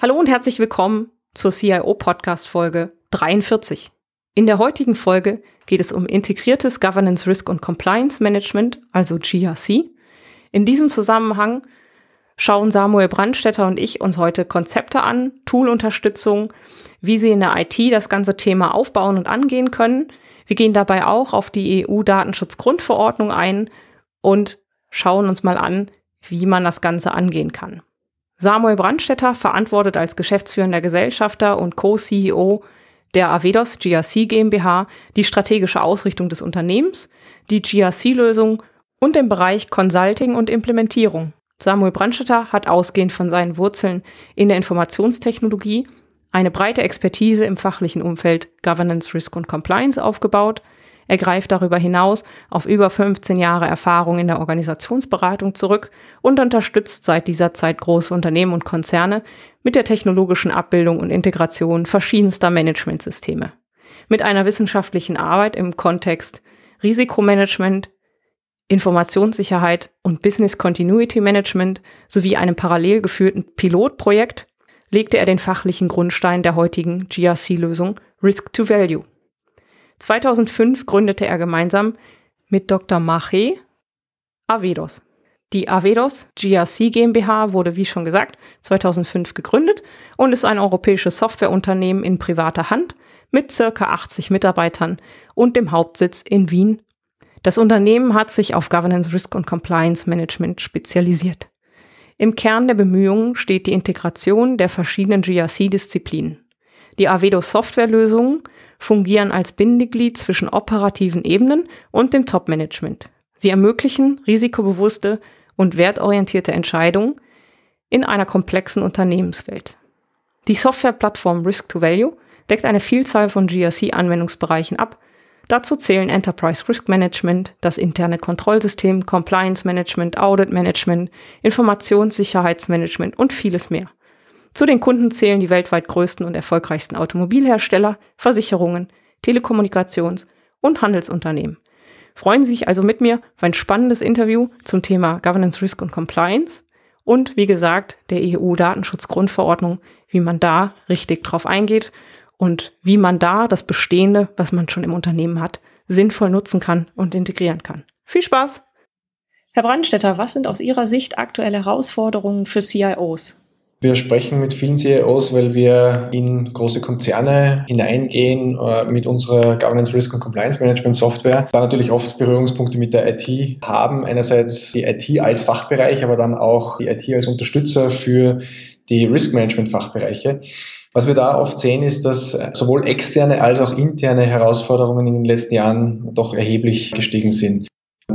Hallo und herzlich willkommen zur CIO Podcast Folge 43. In der heutigen Folge geht es um integriertes Governance Risk und Compliance Management, also GRC. In diesem Zusammenhang schauen Samuel Brandstetter und ich uns heute Konzepte an, Toolunterstützung, wie Sie in der IT das ganze Thema aufbauen und angehen können. Wir gehen dabei auch auf die EU-Datenschutzgrundverordnung ein und schauen uns mal an, wie man das Ganze angehen kann. Samuel Brandstetter verantwortet als geschäftsführender Gesellschafter und Co-CEO der Avedos GRC GmbH die strategische Ausrichtung des Unternehmens, die GRC-Lösung und den Bereich Consulting und Implementierung. Samuel Brandstetter hat ausgehend von seinen Wurzeln in der Informationstechnologie eine breite Expertise im fachlichen Umfeld Governance, Risk und Compliance aufgebaut – er greift darüber hinaus auf über 15 Jahre Erfahrung in der Organisationsberatung zurück und unterstützt seit dieser Zeit große Unternehmen und Konzerne mit der technologischen Abbildung und Integration verschiedenster Managementsysteme. Mit einer wissenschaftlichen Arbeit im Kontext Risikomanagement, Informationssicherheit und Business Continuity Management sowie einem parallel geführten Pilotprojekt legte er den fachlichen Grundstein der heutigen GRC-Lösung Risk to Value. 2005 gründete er gemeinsam mit Dr. Mache Avedos. Die Avedos GRC GmbH wurde, wie schon gesagt, 2005 gegründet und ist ein europäisches Softwareunternehmen in privater Hand mit circa 80 Mitarbeitern und dem Hauptsitz in Wien. Das Unternehmen hat sich auf Governance, Risk und Compliance Management spezialisiert. Im Kern der Bemühungen steht die Integration der verschiedenen GRC-Disziplinen. Die Avedos Softwarelösungen fungieren als Bindeglied zwischen operativen Ebenen und dem Top-Management. Sie ermöglichen risikobewusste und wertorientierte Entscheidungen in einer komplexen Unternehmenswelt. Die Softwareplattform Risk to Value deckt eine Vielzahl von GRC-Anwendungsbereichen ab. Dazu zählen Enterprise Risk Management, das interne Kontrollsystem, Compliance Management, Audit Management, Informationssicherheitsmanagement und vieles mehr. Zu den Kunden zählen die weltweit größten und erfolgreichsten Automobilhersteller, Versicherungen, Telekommunikations- und Handelsunternehmen. Freuen Sie sich also mit mir auf ein spannendes Interview zum Thema Governance, Risk und Compliance und wie gesagt der EU-Datenschutzgrundverordnung, wie man da richtig drauf eingeht und wie man da das Bestehende, was man schon im Unternehmen hat, sinnvoll nutzen kann und integrieren kann. Viel Spaß! Herr Brandstetter, was sind aus Ihrer Sicht aktuelle Herausforderungen für CIOs? Wir sprechen mit vielen CEOs, weil wir in große Konzerne hineingehen äh, mit unserer Governance Risk und Compliance Management Software. Da natürlich oft Berührungspunkte mit der IT haben. Einerseits die IT als Fachbereich, aber dann auch die IT als Unterstützer für die Risk Management Fachbereiche. Was wir da oft sehen, ist, dass sowohl externe als auch interne Herausforderungen in den letzten Jahren doch erheblich gestiegen sind.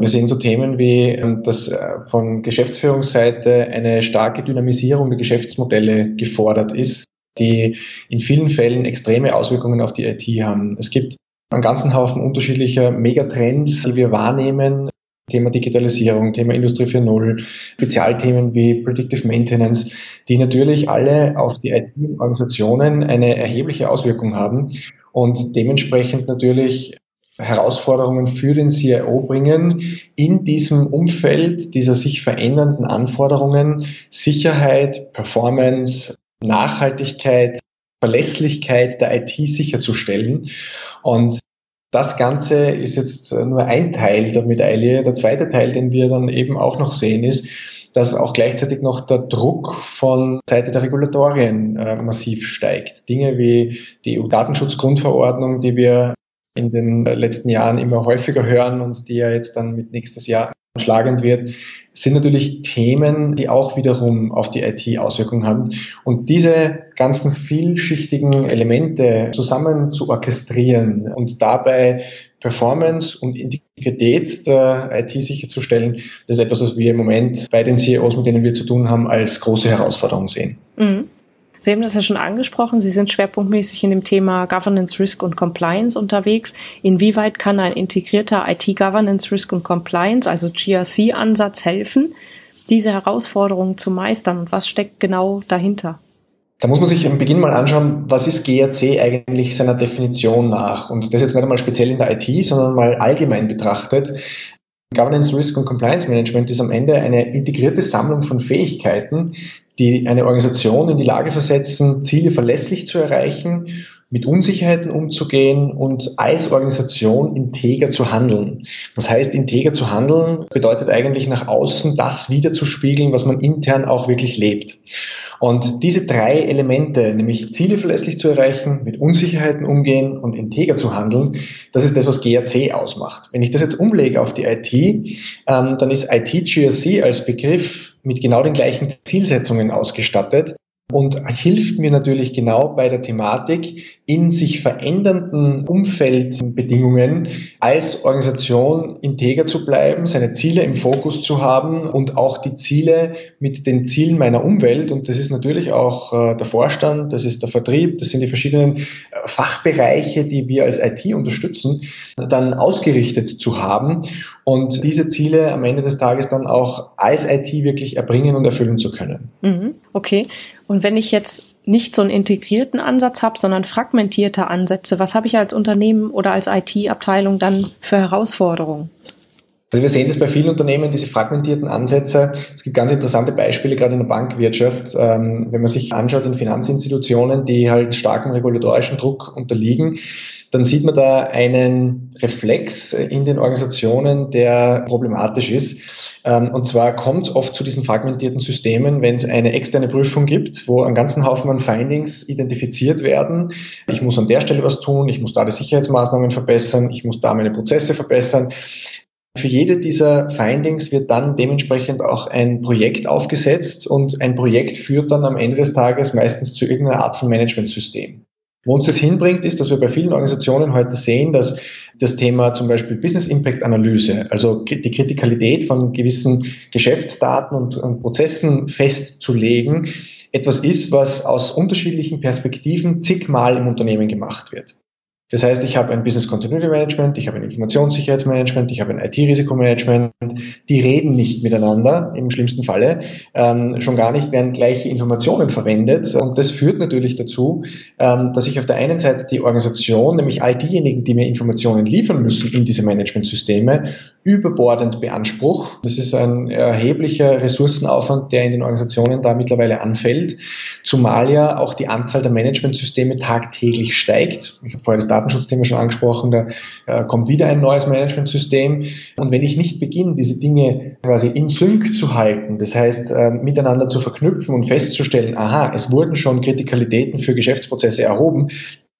Wir sehen so Themen wie, ähm, dass äh, von Geschäftsführungsseite eine starke Dynamisierung der Geschäftsmodelle gefordert ist, die in vielen Fällen extreme Auswirkungen auf die IT haben. Es gibt einen ganzen Haufen unterschiedlicher Megatrends, die wir wahrnehmen. Thema Digitalisierung, Thema Industrie 4.0, Spezialthemen wie Predictive Maintenance, die natürlich alle auf die IT-Organisationen eine erhebliche Auswirkung haben und dementsprechend natürlich Herausforderungen für den CIO bringen, in diesem Umfeld dieser sich verändernden Anforderungen Sicherheit, Performance, Nachhaltigkeit, Verlässlichkeit der IT sicherzustellen. Und das Ganze ist jetzt nur ein Teil der Medaille. Der zweite Teil, den wir dann eben auch noch sehen, ist, dass auch gleichzeitig noch der Druck von Seite der Regulatorien äh, massiv steigt. Dinge wie die EU-Datenschutzgrundverordnung, die wir in den letzten Jahren immer häufiger hören und die ja jetzt dann mit nächstes Jahr schlagend wird, sind natürlich Themen, die auch wiederum auf die IT Auswirkungen haben. Und diese ganzen vielschichtigen Elemente zusammen zu orchestrieren und dabei Performance und Integrität der IT sicherzustellen, das ist etwas, was wir im Moment bei den CEOs, mit denen wir zu tun haben, als große Herausforderung sehen. Mhm. Sie haben das ja schon angesprochen. Sie sind schwerpunktmäßig in dem Thema Governance, Risk und Compliance unterwegs. Inwieweit kann ein integrierter IT-Governance, Risk und Compliance, also GRC-Ansatz helfen, diese Herausforderungen zu meistern und was steckt genau dahinter? Da muss man sich am Beginn mal anschauen, was ist GRC eigentlich seiner Definition nach? Und das jetzt nicht einmal speziell in der IT, sondern mal allgemein betrachtet. Governance, Risk und Compliance Management ist am Ende eine integrierte Sammlung von Fähigkeiten, die eine Organisation in die Lage versetzen, Ziele verlässlich zu erreichen, mit Unsicherheiten umzugehen und als Organisation integer zu handeln. Was heißt integer zu handeln? Bedeutet eigentlich nach außen das wiederzuspiegeln, was man intern auch wirklich lebt. Und diese drei Elemente, nämlich Ziele verlässlich zu erreichen, mit Unsicherheiten umgehen und integer zu handeln, das ist das, was GRC ausmacht. Wenn ich das jetzt umlege auf die IT, ähm, dann ist IT-GRC als Begriff mit genau den gleichen Zielsetzungen ausgestattet und hilft mir natürlich genau bei der Thematik, in sich verändernden Umfeldbedingungen als Organisation integer zu bleiben, seine Ziele im Fokus zu haben und auch die Ziele mit den Zielen meiner Umwelt, und das ist natürlich auch äh, der Vorstand, das ist der Vertrieb, das sind die verschiedenen äh, Fachbereiche, die wir als IT unterstützen, dann ausgerichtet zu haben und diese Ziele am Ende des Tages dann auch als IT wirklich erbringen und erfüllen zu können. Mhm, okay. Und wenn ich jetzt nicht so einen integrierten Ansatz habe, sondern fragmentierte Ansätze, was habe ich als Unternehmen oder als IT-Abteilung dann für Herausforderungen? Also wir sehen das bei vielen Unternehmen, diese fragmentierten Ansätze. Es gibt ganz interessante Beispiele, gerade in der Bankwirtschaft. Ähm, wenn man sich anschaut in Finanzinstitutionen, die halt starkem regulatorischen Druck unterliegen, dann sieht man da einen Reflex in den Organisationen, der problematisch ist. Ähm, und zwar kommt es oft zu diesen fragmentierten Systemen, wenn es eine externe Prüfung gibt, wo ein ganzen Haufen an Findings identifiziert werden. Ich muss an der Stelle was tun, ich muss da die Sicherheitsmaßnahmen verbessern, ich muss da meine Prozesse verbessern. Für jede dieser Findings wird dann dementsprechend auch ein Projekt aufgesetzt und ein Projekt führt dann am Ende des Tages meistens zu irgendeiner Art von Managementsystem. Wo uns das hinbringt, ist, dass wir bei vielen Organisationen heute sehen, dass das Thema zum Beispiel Business Impact Analyse, also die Kritikalität von gewissen Geschäftsdaten und, und Prozessen festzulegen, etwas ist, was aus unterschiedlichen Perspektiven zigmal im Unternehmen gemacht wird. Das heißt, ich habe ein Business Continuity Management, ich habe ein Informationssicherheitsmanagement, ich habe ein IT-Risikomanagement. Die reden nicht miteinander im schlimmsten Falle. Ähm, schon gar nicht werden gleiche Informationen verwendet. Und das führt natürlich dazu, ähm, dass ich auf der einen Seite die Organisation, nämlich all diejenigen, die mir Informationen liefern müssen in diese Managementsysteme, überbordend beanspruche. Das ist ein erheblicher Ressourcenaufwand, der in den Organisationen da mittlerweile anfällt. Zumal ja auch die Anzahl der Managementsysteme tagtäglich steigt. Ich habe vorher das Datenschutzthema schon angesprochen, da äh, kommt wieder ein neues Managementsystem. Und wenn ich nicht beginne, diese Dinge quasi in Sync zu halten, das heißt äh, miteinander zu verknüpfen und festzustellen, aha, es wurden schon Kritikalitäten für Geschäftsprozesse erhoben,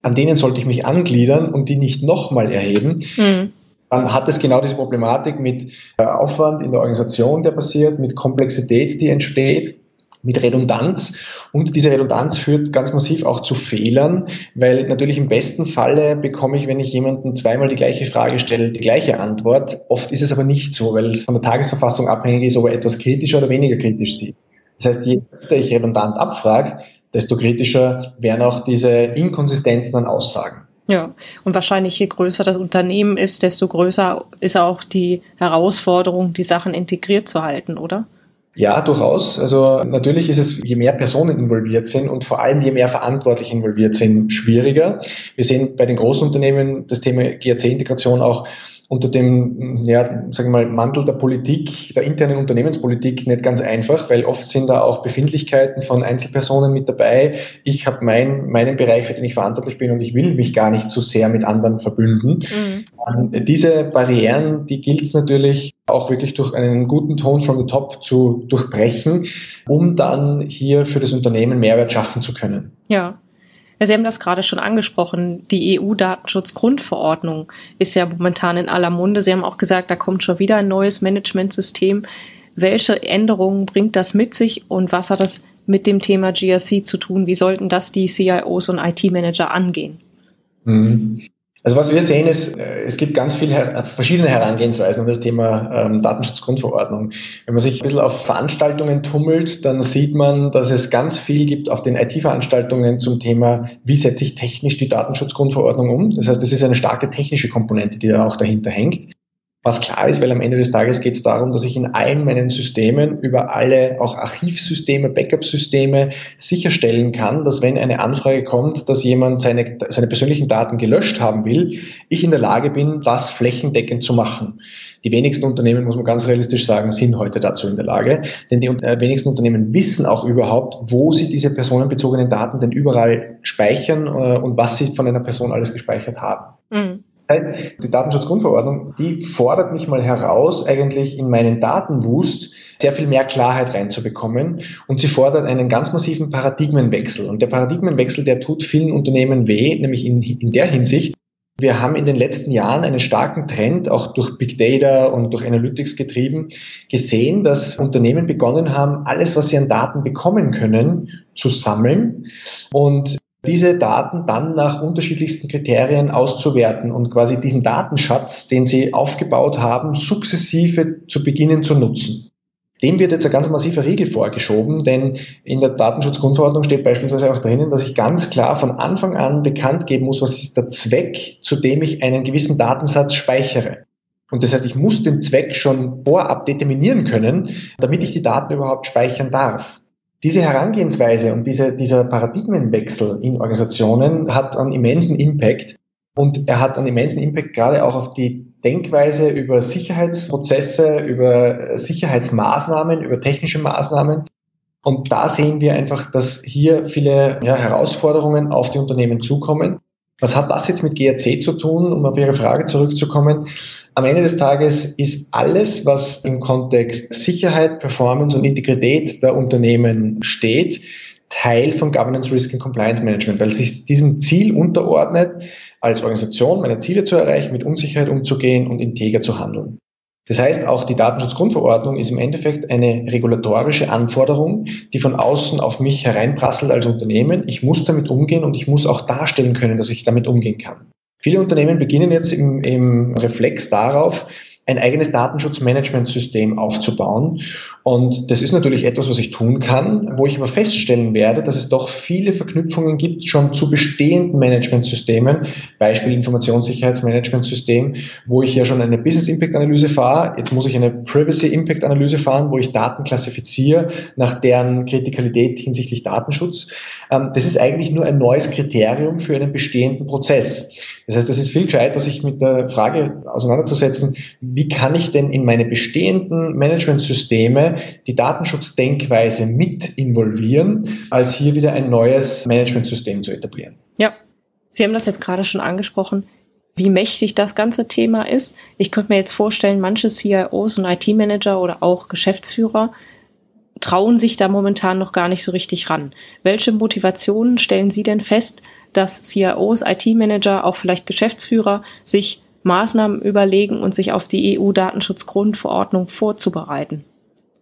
an denen sollte ich mich angliedern und die nicht nochmal erheben. Mhm dann hat es genau diese Problematik mit äh, Aufwand in der Organisation, der passiert, mit Komplexität, die entsteht mit Redundanz. Und diese Redundanz führt ganz massiv auch zu Fehlern, weil natürlich im besten Falle bekomme ich, wenn ich jemanden zweimal die gleiche Frage stelle, die gleiche Antwort. Oft ist es aber nicht so, weil es von der Tagesverfassung abhängig ist, ob er etwas kritischer oder weniger kritisch sieht. Das heißt, je öfter ich redundant abfrage, desto kritischer werden auch diese Inkonsistenzen an Aussagen. Ja, und wahrscheinlich je größer das Unternehmen ist, desto größer ist auch die Herausforderung, die Sachen integriert zu halten, oder? Ja, durchaus. Also natürlich ist es, je mehr Personen involviert sind und vor allem je mehr Verantwortliche involviert sind, schwieriger. Wir sehen bei den großen Unternehmen das Thema GRC-Integration auch unter dem, ja, sagen wir mal, Mantel der Politik, der internen Unternehmenspolitik nicht ganz einfach, weil oft sind da auch Befindlichkeiten von Einzelpersonen mit dabei. Ich habe mein, meinen Bereich, für den ich verantwortlich bin und ich will mich gar nicht zu so sehr mit anderen verbünden. Mhm. Diese Barrieren, die gilt es natürlich auch wirklich durch einen guten Ton from the top zu durchbrechen, um dann hier für das Unternehmen Mehrwert schaffen zu können. Ja. Sie haben das gerade schon angesprochen. Die EU-Datenschutzgrundverordnung ist ja momentan in aller Munde. Sie haben auch gesagt, da kommt schon wieder ein neues Managementsystem. Welche Änderungen bringt das mit sich und was hat das mit dem Thema GRC zu tun? Wie sollten das die CIOs und IT-Manager angehen? Mhm. Also was wir sehen ist, äh, es gibt ganz viele verschiedene Herangehensweisen an das Thema ähm, Datenschutzgrundverordnung. Wenn man sich ein bisschen auf Veranstaltungen tummelt, dann sieht man, dass es ganz viel gibt auf den IT-Veranstaltungen zum Thema, wie setze ich technisch die Datenschutzgrundverordnung um. Das heißt, es ist eine starke technische Komponente, die da auch dahinter hängt. Was klar ist, weil am Ende des Tages geht es darum, dass ich in allen meinen Systemen über alle auch Archivsysteme, Backup-Systeme sicherstellen kann, dass wenn eine Anfrage kommt, dass jemand seine, seine persönlichen Daten gelöscht haben will, ich in der Lage bin, das flächendeckend zu machen. Die wenigsten Unternehmen, muss man ganz realistisch sagen, sind heute dazu in der Lage, denn die äh, wenigsten Unternehmen wissen auch überhaupt, wo sie diese personenbezogenen Daten denn überall speichern äh, und was sie von einer Person alles gespeichert haben. Mhm heißt, die Datenschutzgrundverordnung, die fordert mich mal heraus, eigentlich in meinen Datenwust sehr viel mehr Klarheit reinzubekommen und sie fordert einen ganz massiven Paradigmenwechsel. Und der Paradigmenwechsel, der tut vielen Unternehmen weh, nämlich in, in der Hinsicht, wir haben in den letzten Jahren einen starken Trend, auch durch Big Data und durch Analytics getrieben, gesehen, dass Unternehmen begonnen haben, alles, was sie an Daten bekommen können, zu sammeln und diese Daten dann nach unterschiedlichsten Kriterien auszuwerten und quasi diesen Datenschatz, den sie aufgebaut haben, sukzessive zu beginnen zu nutzen. Dem wird jetzt ein ganz massiver Riegel vorgeschoben, denn in der Datenschutzgrundverordnung steht beispielsweise auch drinnen, dass ich ganz klar von Anfang an bekannt geben muss, was ist der Zweck, zu dem ich einen gewissen Datensatz speichere. Und das heißt, ich muss den Zweck schon vorab determinieren können, damit ich die Daten überhaupt speichern darf. Diese Herangehensweise und diese, dieser Paradigmenwechsel in Organisationen hat einen immensen Impact. Und er hat einen immensen Impact gerade auch auf die Denkweise über Sicherheitsprozesse, über Sicherheitsmaßnahmen, über technische Maßnahmen. Und da sehen wir einfach, dass hier viele ja, Herausforderungen auf die Unternehmen zukommen. Was hat das jetzt mit GRC zu tun, um auf Ihre Frage zurückzukommen? Am Ende des Tages ist alles, was im Kontext Sicherheit, Performance und Integrität der Unternehmen steht, Teil von Governance, Risk and Compliance Management, weil sich diesem Ziel unterordnet, als Organisation meine Ziele zu erreichen, mit Unsicherheit umzugehen und integer zu handeln. Das heißt, auch die Datenschutzgrundverordnung ist im Endeffekt eine regulatorische Anforderung, die von außen auf mich hereinprasselt als Unternehmen. Ich muss damit umgehen und ich muss auch darstellen können, dass ich damit umgehen kann. Viele Unternehmen beginnen jetzt im, im Reflex darauf, ein eigenes Datenschutzmanagementsystem aufzubauen. Und das ist natürlich etwas, was ich tun kann, wo ich aber feststellen werde, dass es doch viele Verknüpfungen gibt schon zu bestehenden Managementsystemen, Beispiel Informationssicherheitsmanagementsystem, wo ich ja schon eine Business Impact Analyse fahre. Jetzt muss ich eine Privacy Impact Analyse fahren, wo ich Daten klassifiziere nach deren Kritikalität hinsichtlich Datenschutz. Ähm, das ist eigentlich nur ein neues Kriterium für einen bestehenden Prozess. Das heißt, es ist viel gescheiter, sich mit der Frage auseinanderzusetzen, wie kann ich denn in meine bestehenden Managementsysteme die Datenschutzdenkweise mit involvieren, als hier wieder ein neues Managementsystem zu etablieren. Ja, Sie haben das jetzt gerade schon angesprochen, wie mächtig das ganze Thema ist. Ich könnte mir jetzt vorstellen, manche CIOs und IT-Manager oder auch Geschäftsführer trauen sich da momentan noch gar nicht so richtig ran. Welche Motivationen stellen Sie denn fest, dass CIOs, IT-Manager, auch vielleicht Geschäftsführer sich Maßnahmen überlegen und sich auf die EU-Datenschutzgrundverordnung vorzubereiten.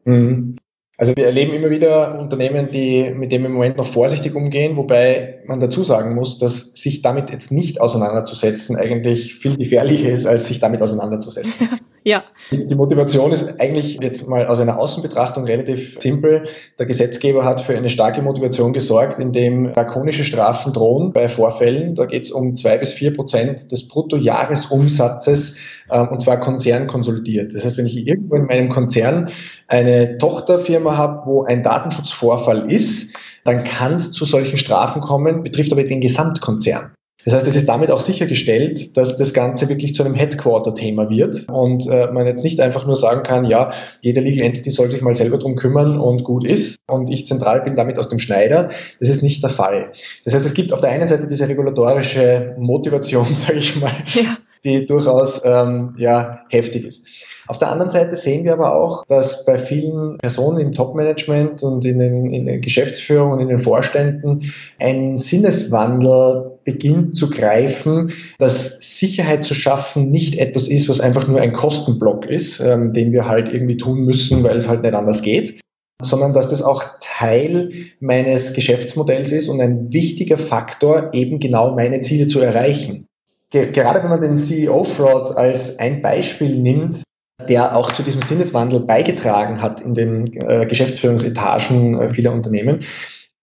Mhm. Also wir erleben immer wieder Unternehmen, die mit dem im Moment noch vorsichtig umgehen, wobei man dazu sagen muss, dass sich damit jetzt nicht auseinanderzusetzen eigentlich viel gefährlicher ist, als sich damit auseinanderzusetzen. Ja. Die Motivation ist eigentlich jetzt mal aus einer Außenbetrachtung relativ simpel. Der Gesetzgeber hat für eine starke Motivation gesorgt, indem drakonische Strafen drohen bei Vorfällen. Da geht es um zwei bis vier Prozent des Bruttojahresumsatzes äh, und zwar konzernkonsolidiert. Das heißt, wenn ich irgendwo in meinem Konzern eine Tochterfirma habe, wo ein Datenschutzvorfall ist, dann kann es zu solchen Strafen kommen, betrifft aber den Gesamtkonzern. Das heißt, es ist damit auch sichergestellt, dass das Ganze wirklich zu einem Headquarter-Thema wird und äh, man jetzt nicht einfach nur sagen kann, ja, jede Legal Entity soll sich mal selber drum kümmern und gut ist und ich zentral bin damit aus dem Schneider. Das ist nicht der Fall. Das heißt, es gibt auf der einen Seite diese regulatorische Motivation, sage ich mal, ja. die durchaus ähm, ja, heftig ist. Auf der anderen Seite sehen wir aber auch, dass bei vielen Personen im Top-Management und in, den, in der Geschäftsführung und in den Vorständen ein Sinneswandel beginnt zu greifen, dass Sicherheit zu schaffen nicht etwas ist, was einfach nur ein Kostenblock ist, ähm, den wir halt irgendwie tun müssen, weil es halt nicht anders geht, sondern dass das auch Teil meines Geschäftsmodells ist und ein wichtiger Faktor, eben genau meine Ziele zu erreichen. gerade wenn man den CEO-Fraud als ein Beispiel nimmt, der auch zu diesem Sinneswandel beigetragen hat in den äh, Geschäftsführungsetagen äh, vieler Unternehmen,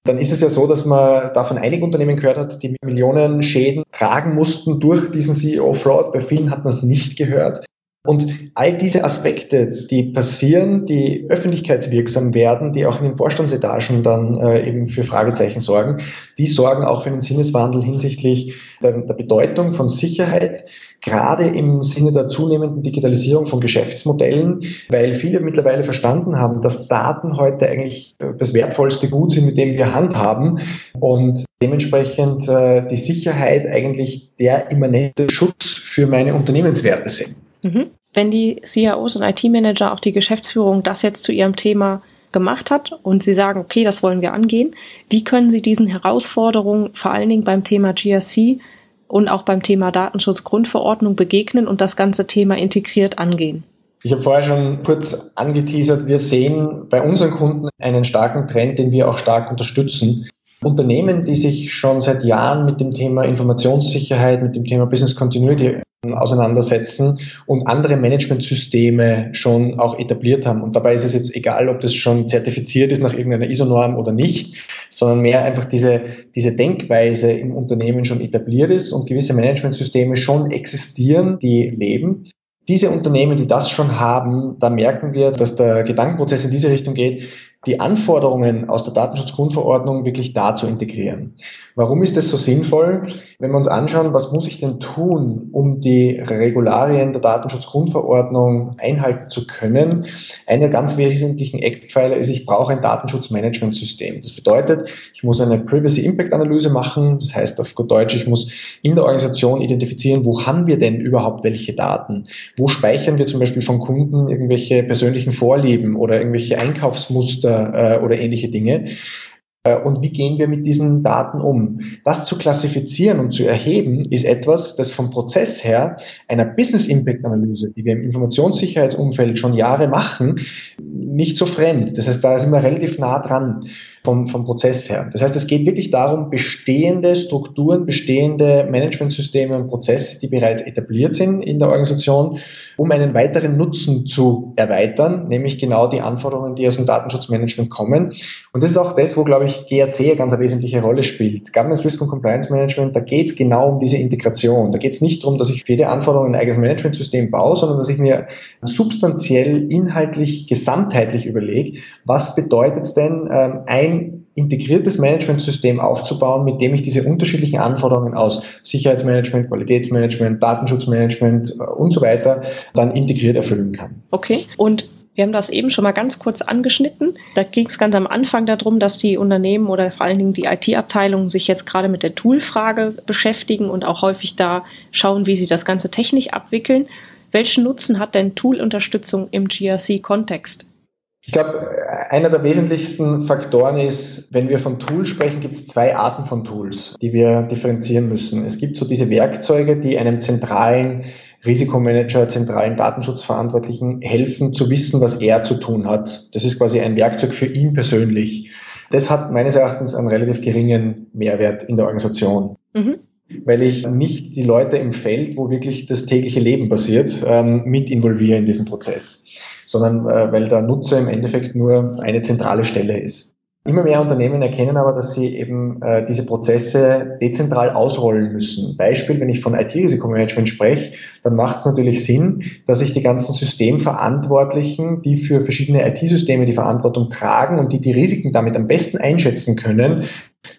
dann ist es ja so, dass man da von einigen Unternehmen gehört hat, die Millionen Schäden tragen mussten durch diesen CEO-Fraud. Bei vielen hat man es nicht gehört. Und all diese Aspekte, die passieren, die öffentlichkeitswirksam werden, die auch in den Vorstandsetagen dann äh, eben für Fragezeichen sorgen, die sorgen auch für einen Sinneswandel hinsichtlich der, der Bedeutung von Sicherheit, gerade im Sinne der zunehmenden Digitalisierung von Geschäftsmodellen, weil viele mittlerweile verstanden haben, dass Daten heute eigentlich äh, das wertvollste Gut sind, mit dem wir handhaben und dementsprechend äh, die Sicherheit eigentlich der immanente Schutz für meine Unternehmenswerte sind. Mhm. Wenn die CIOs und IT-Manager, auch die Geschäftsführung, das jetzt zu ihrem Thema gemacht hat und sie sagen, okay, das wollen wir angehen, wie können sie diesen Herausforderungen vor allen Dingen beim Thema GRC und auch beim Thema Datenschutzgrundverordnung begegnen und das ganze Thema integriert angehen? Ich habe vorher schon kurz angeteasert, wir sehen bei unseren Kunden einen starken Trend, den wir auch stark unterstützen. Unternehmen, die sich schon seit Jahren mit dem Thema Informationssicherheit, mit dem Thema Business Continuity auseinandersetzen und andere Managementsysteme schon auch etabliert haben. Und dabei ist es jetzt egal, ob das schon zertifiziert ist nach irgendeiner ISO-Norm oder nicht, sondern mehr einfach diese, diese Denkweise im Unternehmen schon etabliert ist und gewisse Managementsysteme schon existieren, die leben. Diese Unternehmen, die das schon haben, da merken wir, dass der Gedankenprozess in diese Richtung geht, die Anforderungen aus der Datenschutzgrundverordnung wirklich da zu integrieren. Warum ist das so sinnvoll? Wenn wir uns anschauen, was muss ich denn tun, um die Regularien der Datenschutzgrundverordnung einhalten zu können? Einer ganz wesentlichen Eckpfeiler ist, ich brauche ein Datenschutzmanagementsystem. Das bedeutet, ich muss eine Privacy Impact Analyse machen. Das heißt auf gut Deutsch, ich muss in der Organisation identifizieren, wo haben wir denn überhaupt welche Daten? Wo speichern wir zum Beispiel von Kunden irgendwelche persönlichen Vorlieben oder irgendwelche Einkaufsmuster äh, oder ähnliche Dinge? Äh, und wie gehen wir mit diesen Daten um? Das zu klassifizieren und zu erheben, ist etwas, das vom Prozess her einer Business Impact Analyse, die wir im Informationssicherheitsumfeld schon Jahre machen, nicht so fremd. Das heißt, da sind wir relativ nah dran vom, vom Prozess her. Das heißt, es geht wirklich darum, bestehende Strukturen, bestehende Managementsysteme und Prozesse, die bereits etabliert sind in der Organisation, um einen weiteren Nutzen zu erweitern, nämlich genau die Anforderungen, die aus dem Datenschutzmanagement kommen. Und das ist auch das, wo, glaube ich, GRC eine ganz wesentliche Rolle spielt. Governance Risk und Compliance Management, da geht es genau um diese Integration. Da geht es nicht darum, dass ich für jede Anforderung ein eigenes Managementsystem baue, sondern dass ich mir substanziell, inhaltlich, gesamtheitlich überlege, was bedeutet es denn, ähm, ein integriertes Managementsystem aufzubauen, mit dem ich diese unterschiedlichen Anforderungen aus Sicherheitsmanagement, Qualitätsmanagement, Datenschutzmanagement äh, und so weiter dann integriert erfüllen kann. Okay. Und wir haben das eben schon mal ganz kurz angeschnitten. Da ging es ganz am Anfang darum, dass die Unternehmen oder vor allen Dingen die IT-Abteilungen sich jetzt gerade mit der Tool-Frage beschäftigen und auch häufig da schauen, wie sie das Ganze technisch abwickeln. Welchen Nutzen hat denn Tool-Unterstützung im GRC-Kontext? Ich glaube, einer der wesentlichsten Faktoren ist, wenn wir von Tools sprechen, gibt es zwei Arten von Tools, die wir differenzieren müssen. Es gibt so diese Werkzeuge, die einem zentralen Risikomanager, zentralen Datenschutzverantwortlichen helfen zu wissen, was er zu tun hat. Das ist quasi ein Werkzeug für ihn persönlich. Das hat meines Erachtens einen relativ geringen Mehrwert in der Organisation. Mhm weil ich nicht die Leute im Feld, wo wirklich das tägliche Leben passiert, ähm, mit involviere in diesem Prozess sondern äh, weil der Nutzer im Endeffekt nur eine zentrale Stelle ist. Immer mehr Unternehmen erkennen aber, dass sie eben äh, diese Prozesse dezentral ausrollen müssen. Beispiel, wenn ich von IT-Risikomanagement spreche, dann macht es natürlich Sinn, dass ich die ganzen Systemverantwortlichen, die für verschiedene IT-Systeme die Verantwortung tragen und die die Risiken damit am besten einschätzen können,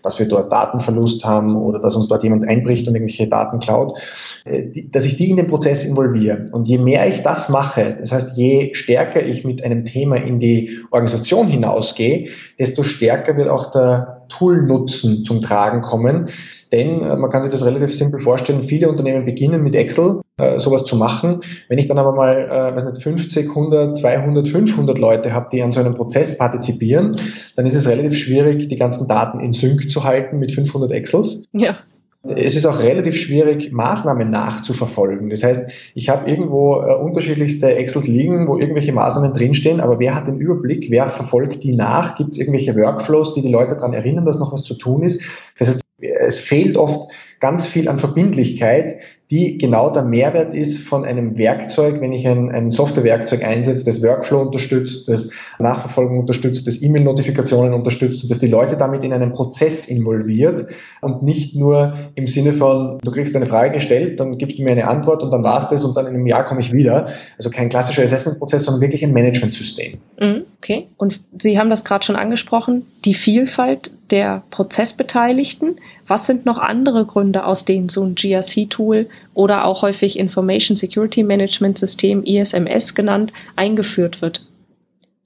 dass wir dort Datenverlust haben oder dass uns dort jemand einbricht und irgendwelche Daten klaut, äh, dass ich die in den Prozess involviere. Und je mehr ich das mache, das heißt, je stärker ich mit einem Thema in die Organisation hinausgehe, desto stärker wird auch der Tool-Nutzen zum Tragen kommen. Denn äh, man kann sich das relativ simpel vorstellen, viele Unternehmen beginnen mit Excel äh, sowas zu machen. Wenn ich dann aber mal, äh, weiß nicht, 50, 100, 200, 500 Leute habe, die an so einem Prozess partizipieren, dann ist es relativ schwierig, die ganzen Daten in Sync zu halten mit 500 Excels. Ja. Es ist auch relativ schwierig, Maßnahmen nachzuverfolgen. Das heißt, ich habe irgendwo äh, unterschiedlichste Excels liegen, wo irgendwelche Maßnahmen drinstehen, aber wer hat den Überblick, wer verfolgt die nach? Gibt es irgendwelche Workflows, die die Leute daran erinnern, dass noch was zu tun ist? Das heißt, es fehlt oft ganz viel an Verbindlichkeit, die genau der Mehrwert ist von einem Werkzeug, wenn ich ein, ein Softwarewerkzeug einsetze, das Workflow unterstützt, das Nachverfolgung unterstützt, das E-Mail-Notifikationen unterstützt und das die Leute damit in einen Prozess involviert und nicht nur im Sinne von, du kriegst eine Frage gestellt, dann gibst du mir eine Antwort und dann war's das und dann in einem Jahr komme ich wieder. Also kein klassischer Assessment-Prozess, sondern wirklich ein Management-System. Mhm, okay. Und Sie haben das gerade schon angesprochen, die Vielfalt der Prozessbeteiligten. Was sind noch andere Gründe, aus denen so ein GRC-Tool oder auch häufig Information Security Management System, ISMS genannt, eingeführt wird?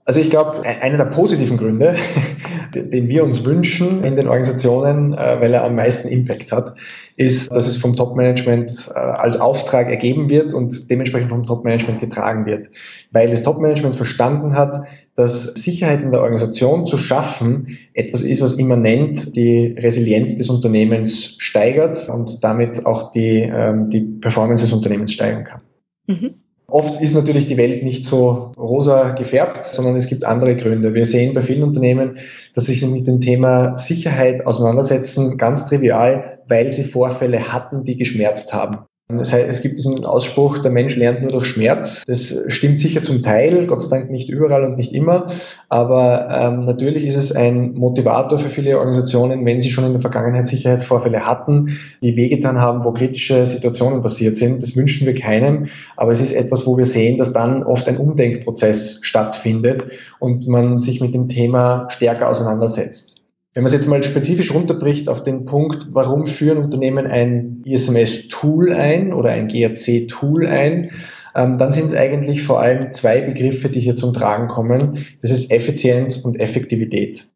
Also ich glaube, einer der positiven Gründe, den wir uns wünschen in den Organisationen, äh, weil er am meisten Impact hat, ist, dass es vom Top-Management äh, als Auftrag ergeben wird und dementsprechend vom Top-Management getragen wird. Weil das Top-Management verstanden hat, dass Sicherheit in der Organisation zu schaffen etwas ist, was immanent die Resilienz des Unternehmens steigert und damit auch die, ähm, die Performance des Unternehmens steigern kann. Mhm. Oft ist natürlich die Welt nicht so rosa gefärbt, sondern es gibt andere Gründe. Wir sehen bei vielen Unternehmen, dass sich mit dem Thema Sicherheit auseinandersetzen, ganz trivial, weil sie Vorfälle hatten, die geschmerzt haben. Es gibt diesen Ausspruch, der Mensch lernt nur durch Schmerz. Das stimmt sicher zum Teil, Gott sei Dank nicht überall und nicht immer. Aber ähm, natürlich ist es ein Motivator für viele Organisationen, wenn sie schon in der Vergangenheit Sicherheitsvorfälle hatten, die wehgetan haben, wo kritische Situationen passiert sind. Das wünschen wir keinem. Aber es ist etwas, wo wir sehen, dass dann oft ein Umdenkprozess stattfindet und man sich mit dem Thema stärker auseinandersetzt. Wenn man es jetzt mal spezifisch runterbricht auf den Punkt, warum führen Unternehmen ein ISMS-Tool ein oder ein GRC-Tool ein, ähm, dann sind es eigentlich vor allem zwei Begriffe, die hier zum Tragen kommen. Das ist Effizienz und Effektivität.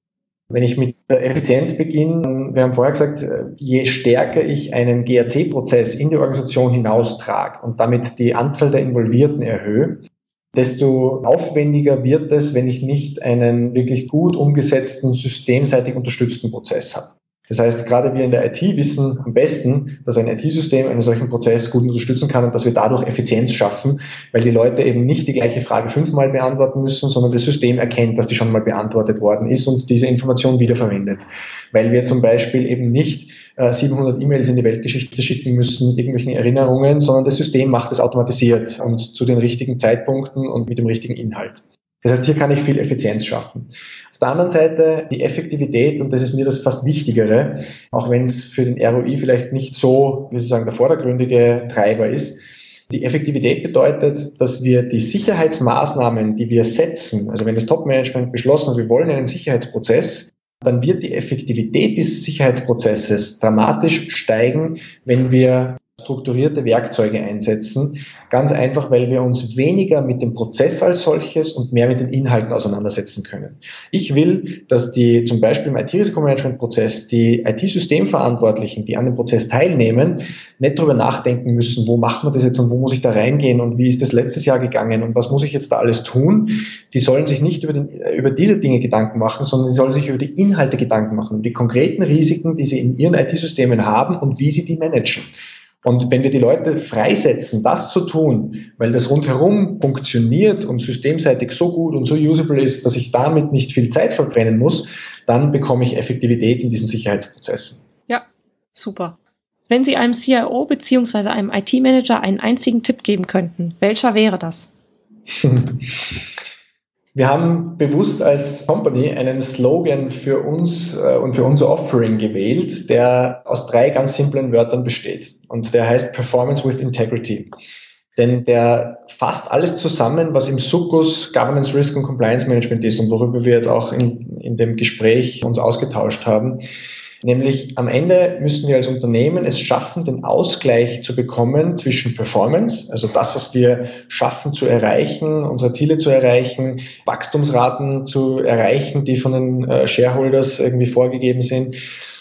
Wenn ich mit der Effizienz beginne, wir haben vorher gesagt, je stärker ich einen GRC-Prozess in die Organisation hinaustrage und damit die Anzahl der Involvierten erhöhe, desto aufwendiger wird es, wenn ich nicht einen wirklich gut umgesetzten, systemseitig unterstützten Prozess habe. Das heißt, gerade wir in der IT wissen am besten, dass ein IT-System einen solchen Prozess gut unterstützen kann und dass wir dadurch Effizienz schaffen, weil die Leute eben nicht die gleiche Frage fünfmal beantworten müssen, sondern das System erkennt, dass die schon mal beantwortet worden ist und diese Information wiederverwendet. Weil wir zum Beispiel eben nicht 700 äh, E-Mails in die Weltgeschichte schicken müssen mit irgendwelchen Erinnerungen, sondern das System macht es automatisiert und zu den richtigen Zeitpunkten und mit dem richtigen Inhalt. Das heißt, hier kann ich viel Effizienz schaffen. Auf der anderen Seite die Effektivität, und das ist mir das fast Wichtigere, auch wenn es für den ROI vielleicht nicht so, wie Sie sagen, der vordergründige Treiber ist. Die Effektivität bedeutet, dass wir die Sicherheitsmaßnahmen, die wir setzen, also wenn das Top-Management beschlossen hat, wir wollen einen Sicherheitsprozess, dann wird die Effektivität dieses Sicherheitsprozesses dramatisch steigen, wenn wir strukturierte Werkzeuge einsetzen. Ganz einfach, weil wir uns weniger mit dem Prozess als solches und mehr mit den Inhalten auseinandersetzen können. Ich will, dass die zum Beispiel im IT-Risikomanagement-Prozess die IT-Systemverantwortlichen, die an dem Prozess teilnehmen, nicht darüber nachdenken müssen, wo machen wir das jetzt und wo muss ich da reingehen und wie ist das letztes Jahr gegangen und was muss ich jetzt da alles tun. Die sollen sich nicht über, den, über diese Dinge Gedanken machen, sondern die sollen sich über die Inhalte Gedanken machen, die konkreten Risiken, die sie in ihren IT-Systemen haben und wie sie die managen. Und wenn wir die Leute freisetzen, das zu tun, weil das rundherum funktioniert und systemseitig so gut und so usable ist, dass ich damit nicht viel Zeit verbrennen muss, dann bekomme ich Effektivität in diesen Sicherheitsprozessen. Ja, super. Wenn Sie einem CIO bzw. einem IT-Manager einen einzigen Tipp geben könnten, welcher wäre das? Wir haben bewusst als Company einen Slogan für uns äh, und für unser Offering gewählt, der aus drei ganz simplen Wörtern besteht. Und der heißt Performance with Integrity. Denn der fasst alles zusammen, was im Sukkus Governance, Risk und Compliance Management ist und worüber wir jetzt auch in, in dem Gespräch uns ausgetauscht haben. Nämlich am Ende müssen wir als Unternehmen es schaffen, den Ausgleich zu bekommen zwischen Performance, also das, was wir schaffen zu erreichen, unsere Ziele zu erreichen, Wachstumsraten zu erreichen, die von den äh, Shareholders irgendwie vorgegeben sind.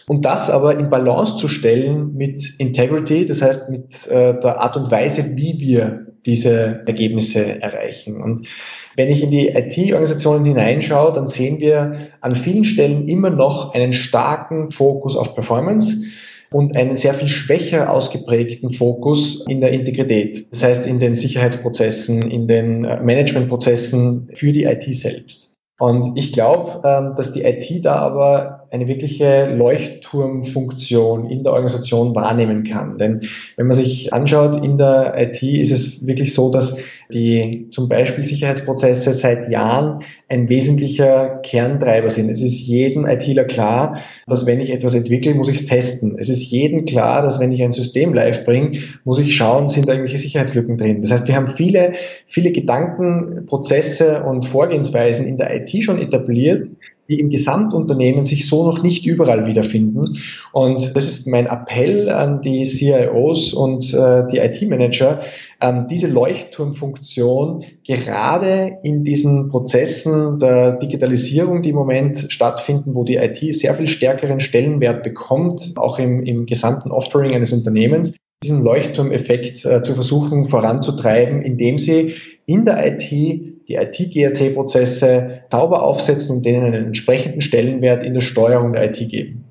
Und das aber in Balance zu stellen mit Integrity, das heißt mit äh, der Art und Weise, wie wir diese Ergebnisse erreichen. Und wenn ich in die IT-Organisationen hineinschaue, dann sehen wir an vielen Stellen immer noch einen starken Fokus auf Performance und einen sehr viel schwächer ausgeprägten Fokus in der Integrität. Das heißt, in den Sicherheitsprozessen, in den äh, Managementprozessen für die IT selbst. Und ich glaube, ähm, dass die IT da aber eine wirkliche Leuchtturmfunktion in der Organisation wahrnehmen kann. Denn wenn man sich anschaut, in der IT ist es wirklich so, dass die zum Beispiel Sicherheitsprozesse seit Jahren ein wesentlicher Kerntreiber sind. Es ist jedem ITler klar, dass wenn ich etwas entwickle, muss ich es testen. Es ist jedem klar, dass wenn ich ein System live bringe, muss ich schauen, sind da irgendwelche Sicherheitslücken drin. Das heißt, wir haben viele, viele Gedanken, Prozesse und Vorgehensweisen in der IT schon etabliert, die im Gesamtunternehmen sich so noch nicht überall wiederfinden. Und das ist mein Appell an die CIOs und äh, die IT-Manager, ähm, diese Leuchtturmfunktion gerade in diesen Prozessen der Digitalisierung, die im Moment stattfinden, wo die IT sehr viel stärkeren Stellenwert bekommt, auch im, im gesamten Offering eines Unternehmens, diesen Leuchtturmeffekt äh, zu versuchen voranzutreiben, indem sie in der IT die IT-GRC-Prozesse sauber aufsetzen und denen einen entsprechenden Stellenwert in der Steuerung der IT geben.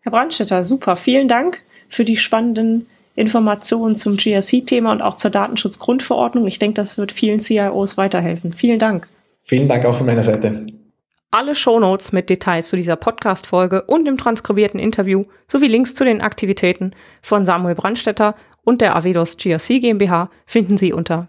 Herr Brandstetter, super. Vielen Dank für die spannenden Informationen zum GRC-Thema und auch zur Datenschutzgrundverordnung. Ich denke, das wird vielen CIOs weiterhelfen. Vielen Dank. Vielen Dank auch von meiner Seite. Alle Shownotes mit Details zu dieser Podcast-Folge und dem transkribierten Interview sowie Links zu den Aktivitäten von Samuel Brandstetter und der Avedos GRC GmbH finden Sie unter